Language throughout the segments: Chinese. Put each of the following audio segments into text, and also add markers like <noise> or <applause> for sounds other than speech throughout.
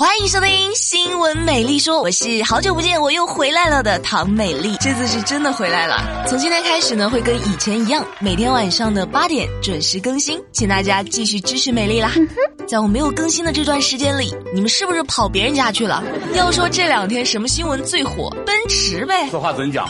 欢迎收听《新闻美丽说》，我是好久不见我又回来了的唐美丽，这次是真的回来了。从今天开始呢，会跟以前一样，每天晚上的八点准时更新，请大家继续支持美丽啦。在我没有更新的这段时间里，你们是不是跑别人家去了？要说这两天什么新闻最火，奔驰呗。此话怎讲？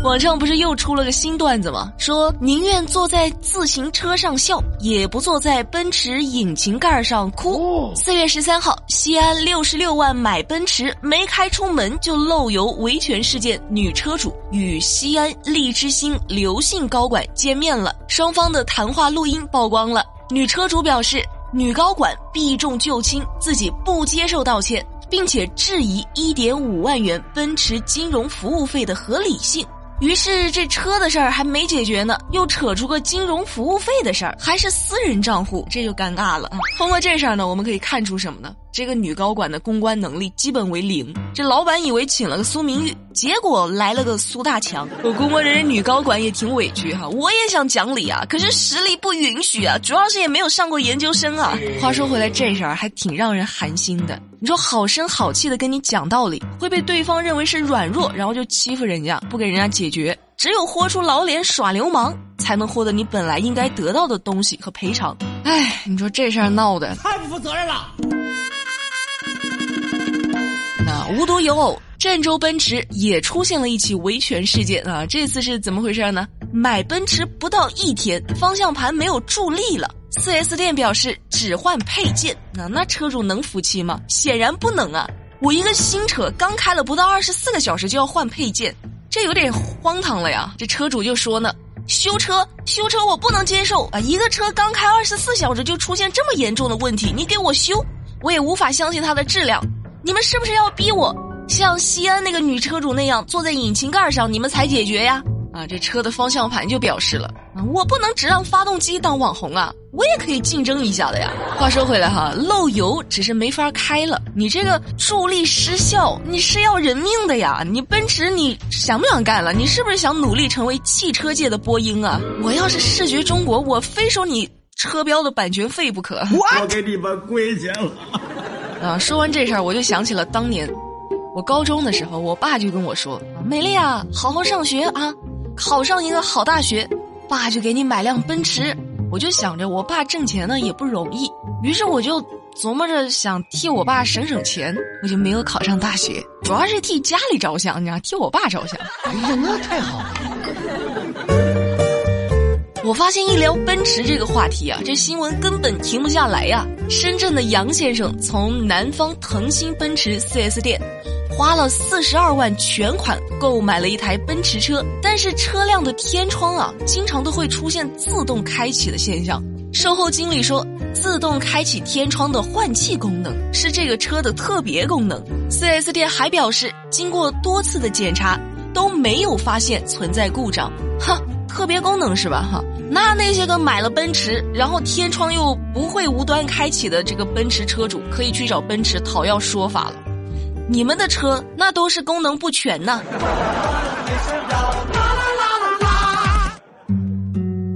网上不是又出了个新段子吗？说宁愿坐在自行车上笑，也不坐在奔驰引擎盖上哭。四月十三号，西安六十六万买奔驰，没开出门就漏油维权事件，女车主与西安利之星刘姓高管见面了，双方的谈话录音曝光了。女车主表示，女高管避重就轻，自己不接受道歉，并且质疑一点五万元奔驰金融服务费的合理性。于是这车的事儿还没解决呢，又扯出个金融服务费的事儿，还是私人账户，这就尴尬了。通过这事儿呢，我们可以看出什么呢？这个女高管的公关能力基本为零。这老板以为请了个苏明玉，结果来了个苏大强。我估摸着这女高管也挺委屈哈，我也想讲理啊，可是实力不允许啊，主要是也没有上过研究生啊。话说回来，这事儿还挺让人寒心的。你说好声好气的跟你讲道理，会被对方认为是软弱，然后就欺负人家，不给人家解决。只有豁出老脸耍流氓，才能获得你本来应该得到的东西和赔偿。哎，你说这事儿闹的太不负责任了。那无独有偶，郑州奔驰也出现了一起维权事件啊！这次是怎么回事呢？买奔驰不到一天，方向盘没有助力了。4S 店表示只换配件，那那车主能服气吗？显然不能啊！我一个新车刚开了不到二十四个小时就要换配件，这有点荒唐了呀！这车主就说呢：“修车修车我不能接受啊！一个车刚开二十四小时就出现这么严重的问题，你给我修，我也无法相信它的质量。你们是不是要逼我像西安那个女车主那样坐在引擎盖上，你们才解决呀？”啊，这车的方向盘就表示了啊，我不能只让发动机当网红啊，我也可以竞争一下的呀。话说回来哈，漏油只是没法开了，你这个助力失效，你是要人命的呀。你奔驰，你想不想干了？你是不是想努力成为汽车界的波音啊？我要是视觉中国，我非收你车标的版权费不可。我给你们跪下了。啊，说完这事儿，我就想起了当年我高中的时候，我爸就跟我说：“美丽啊，好好上学啊。”考上一个好大学，爸就给你买辆奔驰。我就想着我爸挣钱呢也不容易，于是我就琢磨着想替我爸省省钱，我就没有考上大学，主要是替家里着想，你知道，替我爸着想。哎呀，那太好了。我发现一聊奔驰这个话题啊，这新闻根本停不下来呀。深圳的杨先生从南方腾新奔驰 4S 店。花了四十二万全款购买了一台奔驰车，但是车辆的天窗啊，经常都会出现自动开启的现象。售后经理说，自动开启天窗的换气功能是这个车的特别功能。4S 店还表示，经过多次的检查，都没有发现存在故障。哈，特别功能是吧？哈，那那些个买了奔驰，然后天窗又不会无端开启的这个奔驰车主，可以去找奔驰讨要说法了。你们的车那都是功能不全呢。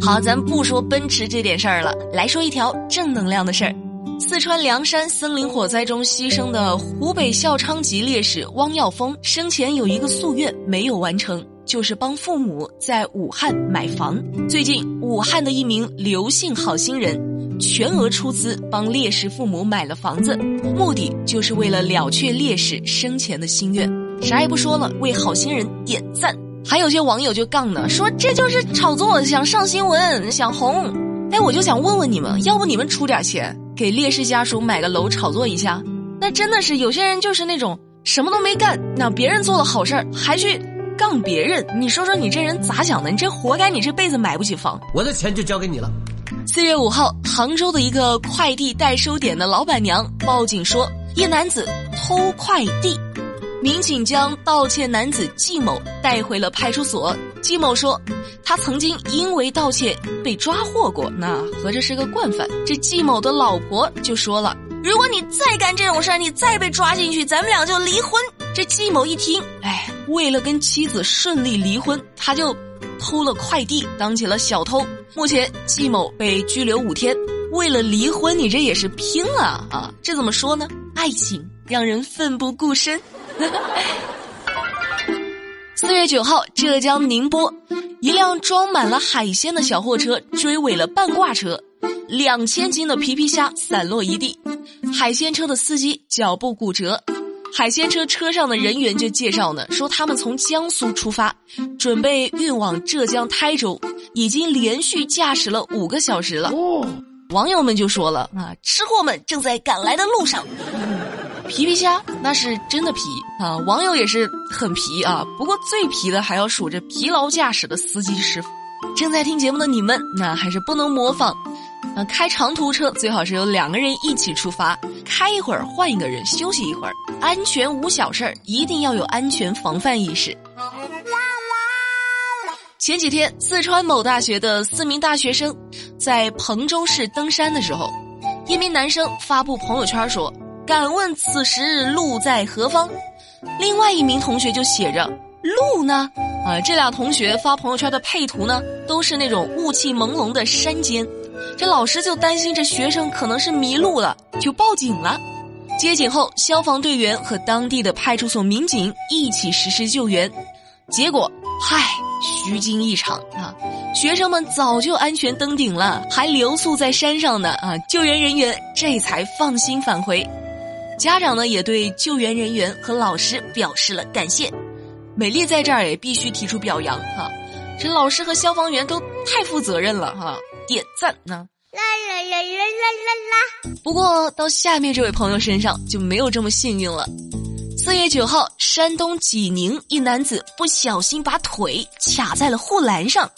好，咱不说奔驰这点事儿了，来说一条正能量的事儿。四川凉山森林火灾中牺牲的湖北孝昌籍烈士汪耀峰生前有一个夙愿没有完成，就是帮父母在武汉买房。最近，武汉的一名刘姓好心人。全额出资帮烈士父母买了房子，目的就是为了了却烈士生前的心愿。啥也不说了，为好心人点赞。还有些网友就杠呢，说这就是炒作，想上新闻，想红。哎，我就想问问你们，要不你们出点钱给烈士家属买个楼炒作一下？那真的是有些人就是那种什么都没干，那别人做了好事儿还去杠别人，你说说你这人咋想的？你这活该，你这辈子买不起房。我的钱就交给你了。四月五号，杭州的一个快递代收点的老板娘报警说，一男子偷快递。民警将盗窃男子季某带回了派出所。季某说，他曾经因为盗窃被抓获过，那合着是个惯犯。这季某的老婆就说了，如果你再干这种事儿，你再被抓进去，咱们俩就离婚。这季某一听，哎，为了跟妻子顺利离婚，他就。偷了快递，当起了小偷。目前季某被拘留五天。为了离婚，你这也是拼了啊！这怎么说呢？爱情让人奋不顾身。<laughs> 四月九号，浙江宁波，一辆装满了海鲜的小货车追尾了半挂车，两千斤的皮皮虾散落一地，海鲜车的司机脚部骨折，海鲜车车上的人员就介绍呢，说他们从江苏出发，准备运往浙江台州，已经连续驾驶了五个小时了。网友们就说了啊，吃货们正在赶来的路上。皮皮虾那是真的皮啊！网友也是很皮啊，不过最皮的还要数着疲劳驾驶的司机师傅。正在听节目的你们，那还是不能模仿。啊，开长途车最好是有两个人一起出发，开一会儿换一个人休息一会儿，安全无小事儿，一定要有安全防范意识。前几天，四川某大学的四名大学生在彭州市登山的时候，一名男生发布朋友圈说。敢问此时路在何方？另外一名同学就写着路呢。啊，这俩同学发朋友圈的配图呢，都是那种雾气朦胧的山间。这老师就担心这学生可能是迷路了，就报警了。接警后，消防队员和当地的派出所民警一起实施救援。结果，嗨，虚惊一场啊！学生们早就安全登顶了，还留宿在山上呢。啊，救援人员这才放心返回。家长呢也对救援人员和老师表示了感谢，美丽在这儿也必须提出表扬哈，这老师和消防员都太负责任了哈，点赞呢。啦啦啦啦啦啦啦。不过到下面这位朋友身上就没有这么幸运了。四月九号，山东济宁一男子不小心把腿卡在了护栏上，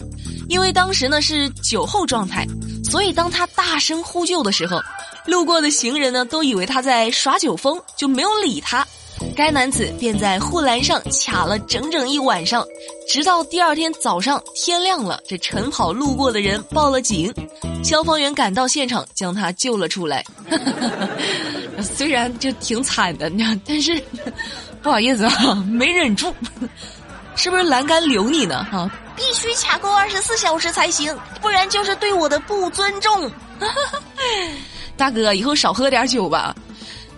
因为当时呢是酒后状态，所以当他大声呼救的时候。路过的行人呢，都以为他在耍酒疯，就没有理他。该男子便在护栏上卡了整整一晚上，直到第二天早上天亮了，这晨跑路过的人报了警，消防员赶到现场将他救了出来。<laughs> 虽然就挺惨的，但是 <laughs> 不好意思啊，没忍住。<laughs> 是不是栏杆留你呢？哈，必须卡够二十四小时才行，不然就是对我的不尊重。大哥，以后少喝点酒吧。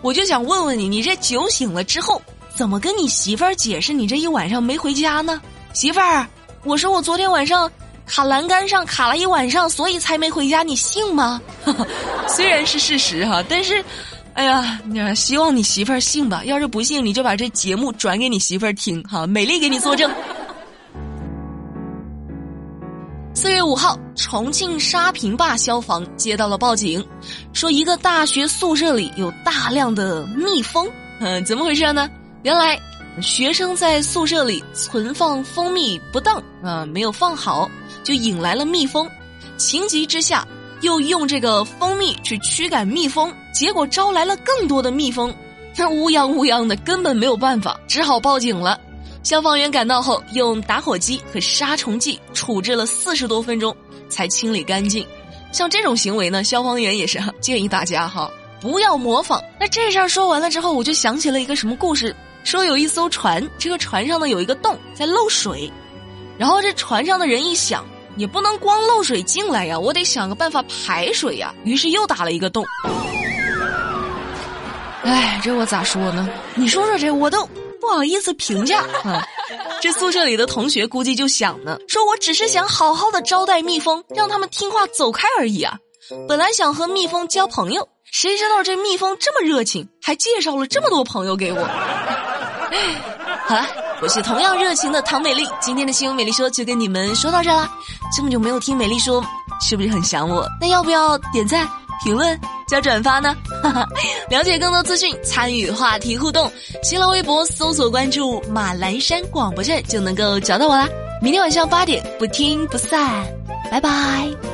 我就想问问你，你这酒醒了之后，怎么跟你媳妇儿解释你这一晚上没回家呢？媳妇儿，我说我昨天晚上卡栏杆上卡了一晚上，所以才没回家，你信吗？<laughs> 虽然是事实哈，但是，哎呀，你希望你媳妇儿信吧。要是不信，你就把这节目转给你媳妇儿听哈，美丽给你作证。月五号，重庆沙坪坝消防接到了报警，说一个大学宿舍里有大量的蜜蜂。嗯，怎么回事呢？原来学生在宿舍里存放蜂蜜不当啊，没有放好，就引来了蜜蜂。情急之下，又用这个蜂蜜去驱赶蜜蜂，结果招来了更多的蜜蜂，那 <laughs> 乌泱乌泱的，根本没有办法，只好报警了。消防员赶到后，用打火机和杀虫剂处置了四十多分钟，才清理干净。像这种行为呢，消防员也是建议大家哈，不要模仿。那这事儿说完了之后，我就想起了一个什么故事，说有一艘船，这个船上呢有一个洞在漏水，然后这船上的人一想，也不能光漏水进来呀，我得想个办法排水呀，于是又打了一个洞。哎，这我咋说呢？你说说这，我都。不好意思评价啊，<laughs> 这宿舍里的同学估计就想呢，说我只是想好好的招待蜜蜂，让他们听话走开而已啊。本来想和蜜蜂交朋友，谁知道这蜜蜂这么热情，还介绍了这么多朋友给我。<laughs> 好了，我是同样热情的唐美丽，今天的新闻美丽说就跟你们说到这啦。这么久没有听美丽说，是不是很想我？那要不要点赞？评论加转发呢，<laughs> 了解更多资讯，参与话题互动，新浪微博搜索关注马栏山广播站就能够找到我啦。明天晚上八点不听不散，拜拜。